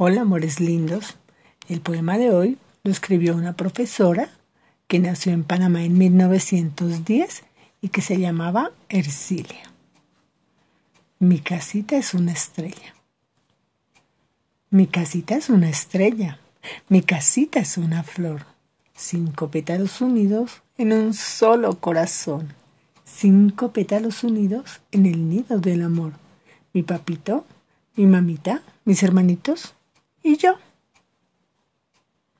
Hola, amores lindos. El poema de hoy lo escribió una profesora que nació en Panamá en 1910 y que se llamaba Ercilia. Mi casita es una estrella. Mi casita es una estrella. Mi casita es una flor. Cinco pétalos unidos en un solo corazón. Cinco pétalos unidos en el nido del amor. Mi papito, mi mamita, mis hermanitos y yo.